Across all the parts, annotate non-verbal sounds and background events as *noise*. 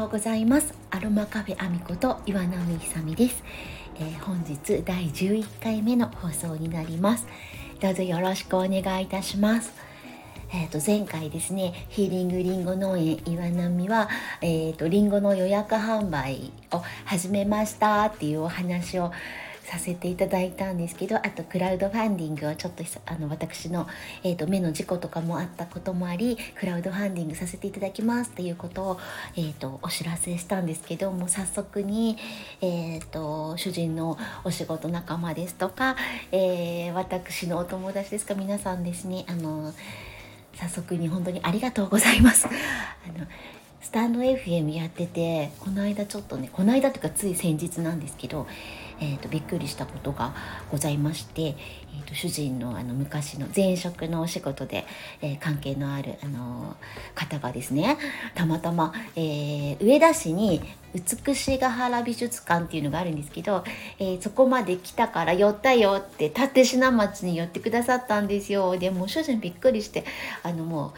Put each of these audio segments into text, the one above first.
ようございます。アロマカフェアミこと岩波ひさみです、えー、本日第11回目の放送になります。どうぞよろしくお願いいたします。えー、と前回ですねヒーリングリンゴ農園岩波は、えー、とリンゴの予約販売を始めましたっていうお話をさせていただいたんですけどあとクラウドファンディングをちょっとあの私の、えーと、目の事故とかもあったこともありクラウドファンディングさせていただきますっていうことを、えーと、お知らせしたんですけども早速に、えーと、主人のお仕事仲間ですとか、えー、私のお友達ですか皆さんですねあの早速に本当にありがとうございます。*laughs* あのスタンド FM やっててこの間ちょっとねこの間というかつい先日なんですけどえーと、びっくりしたことがございまして、えーと、主人のあの昔の前職のお仕事で、えー、関係のある、あのー、方がですねたまたま、えー、上田市に美しが原美術館っていうのがあるんですけど、えー、そこまで来たから寄ったよって立科町に寄ってくださったんですよでも主人びっくりしてあのもう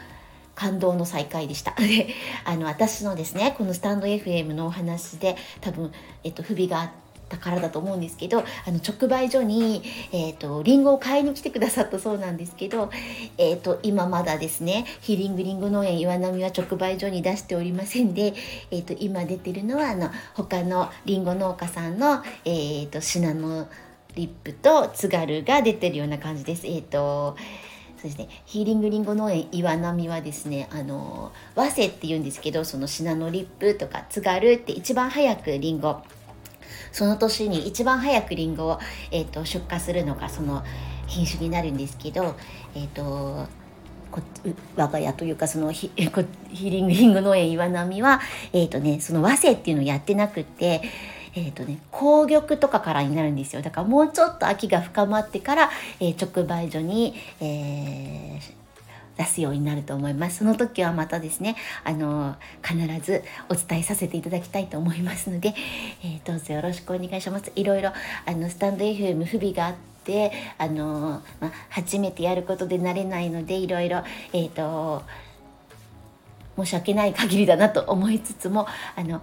感動の再会でした。*laughs* あの、私のですね、このスタンド FM のお話で、多分、えっと、不備があってて、たからだと思うんですけどあの直売所に、えーと、リンゴを買いに来てくださったそうなんですけど、えーと、今まだですねヒーリングリンゴ農園岩波は直売所に出しておりませんで、えーと、今出てるのはあの他のリンゴ農家さんの、えー、とシナノリップと津軽が出てるような感じです。えーとそうですね、ヒーリングリンゴ農園岩波はですねあの早生って言うんですけどそのシナノリップとか津軽って一番早くリンゴその年に一番早くりんごを、えーと、出荷するのがその品種になるんですけど、えーと、我が家というかそのヒヒーリングリンゴ農園岩波は、えーとね、その和製っていうのをやってなくて。えーとね、紅玉とかからになるんですよだからもうちょっと秋が深まってから、えー、直売所に、えー、出すようになると思います。その時はまたですねあの必ずお伝えさせていただきたいと思いますので、えー、どうぞよろしくお願いします。いろいろあのスタンド FM 不備があってあの、ま初めてやることで慣れないのでいろいろえっ、ー、と申し訳ない限りだなと思いつつもあの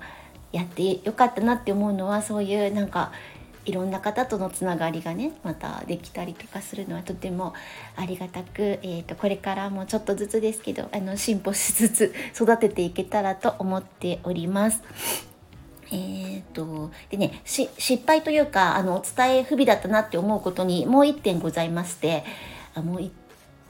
やってよかったなって思うのはそういうなんかいろんな方とのつながりがねまたできたりとかするのはとてもありがたく、えーと、これからもちょっとずつですけどあの進歩しつつ育てていけたらと思っております。えーと、でね失敗というかあのお伝え不備だったなって思うことにもう1点ございましてあもう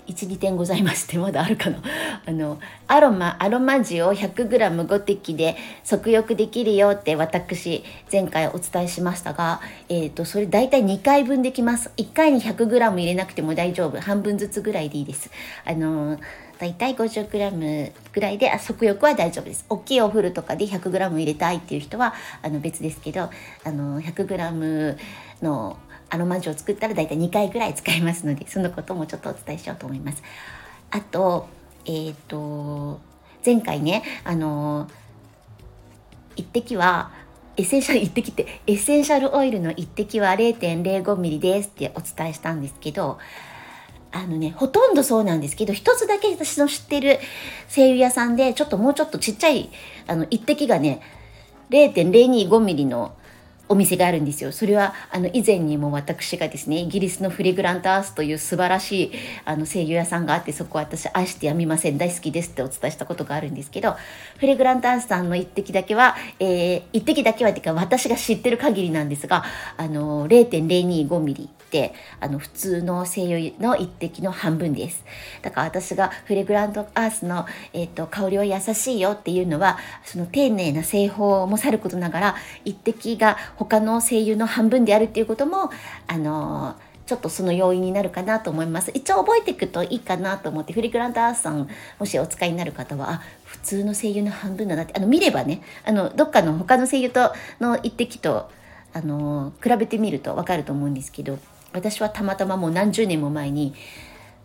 12点ございましてまだあるかな。*laughs* あのアロマアロマ塩 100g5 滴で足浴できるよって私前回お伝えしましたが、えーと、それ大体2回分できます。1回に 100g 入れなくても大丈夫。半分ずつぐらいでいいです。あの大体 50g ぐらいであ足浴は大丈夫です。大きいお風呂とかで 100g 入れたいっていう人はあの別ですけどあの 100g のアロマジェルを作ったら大体2回ぐらい使いますのでそのこともちょっとお伝えしようと思います。あと,、えーと、前回ねあの一滴はエッセンシャル一滴ってエッセンシャルオイルの一滴は 0.05mm ですってお伝えしたんですけどあのねほとんどそうなんですけど一つだけ私の知ってる声優屋さんでちょっともうちょっとちっちゃいあの一滴がね 0.025mm のお店があるんですよ。それはあの以前にも私がですねイギリスのフレグラントアースという素晴らしいあの声優屋さんがあってそこは私愛してやみません大好きですってお伝えしたことがあるんですけどフレグラントアースさんの一滴だけは、えー、一滴だけはっていうか私が知ってる限りなんですがあの 0.025mm てあの普通の声優の一滴の半分です。だから私がフレグラントアースの、えーと、香りは優しいよっていうのはその丁寧な製法もさることながら一滴が他の声優の半分であるっていうこともあのちょっとその要因になるかなと思います。一応覚えていくといいかなと思って、フリグラントアースさん、もしお使いになる方は、あ、普通の声優の半分だなって、あの、見ればね、あの、どっかの他の声優との一滴と、あの、比べてみるとわかると思うんですけど、私はたまたまもう何十年も前に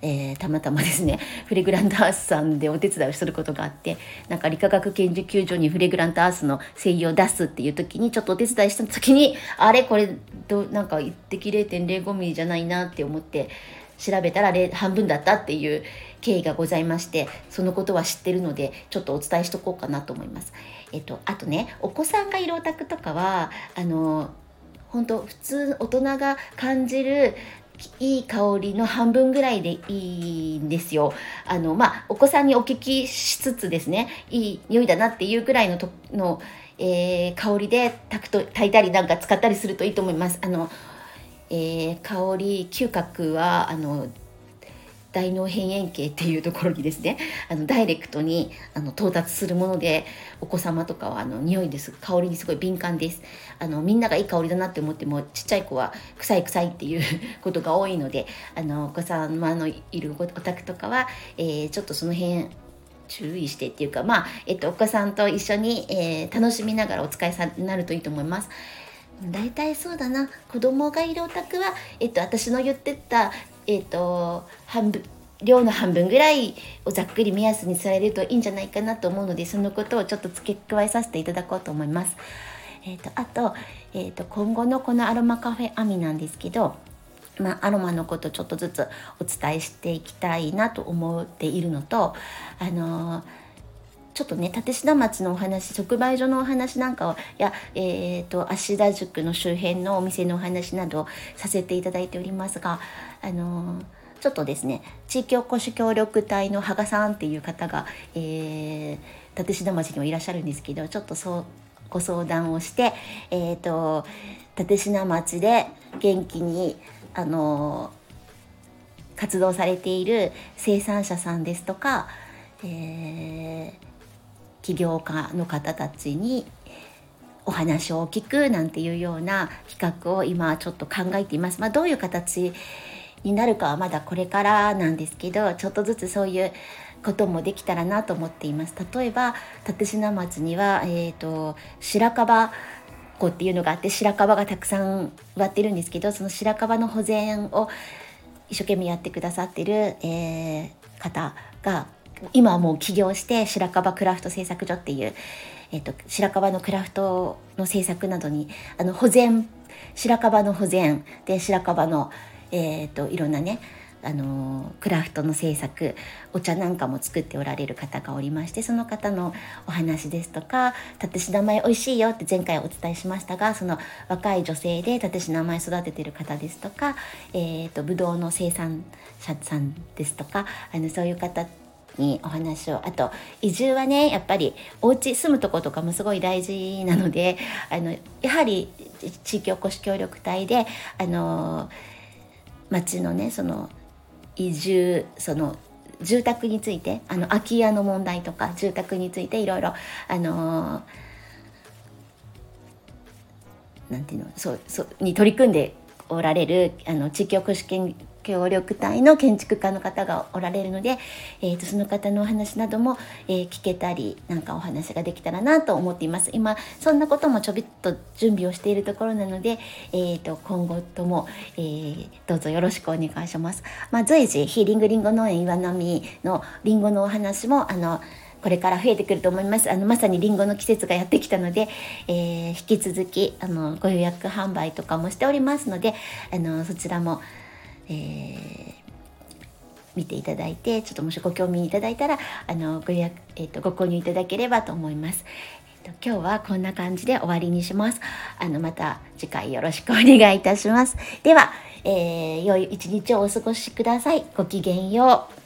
えー、たまたまですね *laughs* フレグラントアースさんでお手伝いをすることがあってなんか理化学研究所にフレグラントアースの精油を出すっていう時にちょっとお手伝いした時にあれ？これどなんか一滴0.05ミリじゃないなって思って調べたら半分だったっていう経緯がございましてそのことは知ってるのでちょっとお伝えしとこうかなと思います。えっと、あとねお子さんがいるお宅とかはあの本当普通大人が感じるいい香りの半分ぐらいでいいんですよ。あのまあお子さんにお聞きしつつですねいい匂いだなっていうぐらいのとの、えー、香りで炊くと炊いたりなんか使ったりするといいと思います。あのえー、香り嗅覚はあの大脳辺縁系っていうところにですね *laughs* あのダイレクトにあの到達するものでお子様とかはあの匂いです香りにすごい敏感ですあのみんながいい香りだなって思ってもちっちゃい子は臭い臭いっていう *laughs* ことが多いのであのお子様のいるお宅とかは、えー、ちょっとその辺注意してっていうかまあ、えっと、お子さんと一緒に、えー、楽しみながらお使いになるといいと思います。大体そうだな子供がいるお宅は、えっと、私の言ってた、えっと、半分量の半分ぐらいをざっくり目安にされるといいんじゃないかなと思うのでそのことをちょっと付け加えさせていただこうと思います。えーと、あと,、えーと、今後のこのアロマカフェアミなんですけど、まあ、アロマのことちょっとずつお伝えしていきたいなと思っているのとあのーちょっとね立科町のお話直売所のお話なんかをや、えーと、芦田宿の周辺のお店のお話などさせていただいておりますがあのー、ちょっとですね地域おこし協力隊の羽賀さんっていう方が、えー、立科町にもいらっしゃるんですけどちょっとそうご相談をして、えーと、立科町で元気にあのー、活動されている生産者さんですとか、えー、起業家の方たちにお話を聞くなんていうような企画を今ちょっと考えています。まあ、どういう形になるかはまだこれからなんですけどちょっとずつそういうこともできたらなと思っています。例えば立科町には、えーと、白樺湖っていうのがあって白樺がたくさん植わってるんですけどその白樺の保全を一生懸命やってくださってる、えー、方が今はもう起業して白樺クラフト製作所っていう、えーと、白樺のクラフトの製作などにあの保全白樺の保全で白樺の、えーと、いろんなねあのクラフトの制作お茶なんかも作っておられる方がおりましてその方のお話ですとか「立品米美味しいよ」って前回お伝えしましたがその若い女性で立品米育ててる方ですとか、えーと、とぶどうの生産者さんですとかあのそういう方にお話を。あと移住はねやっぱりお家住むとことかもすごい大事なのであのやはり地域おこし協力隊であの町のねその移住その住宅についてあの空き家の問題とか住宅についていろいろあのなんていうのそうそうに取り組んでおられるあの地域おこし研協力隊の建築家の方がおられるので、えーと、その方のお話なども、えー、聞けたりなんかお話ができたらなと思っています今そんなこともちょびっと準備をしているところなので、えーと、今後とも、えー、どうぞよろしくお願いします、まあ、随時ヒーリングリンゴ農園岩波のリンゴのお話もあのこれから増えてくると思います。あのまさにりんごの季節がやってきたので、えー、引き続きあのご予約販売とかもしておりますので、あのそちらもえー、見ていただいてちょっともしご興味いただいたらあのご予約、えーと、ご購入いただければと思います。えーと、今日はこんな感じで終わりにします。あのまた次回よろしくお願いいたします。では、えー、良い一日をお過ごしください。ごきげんよう。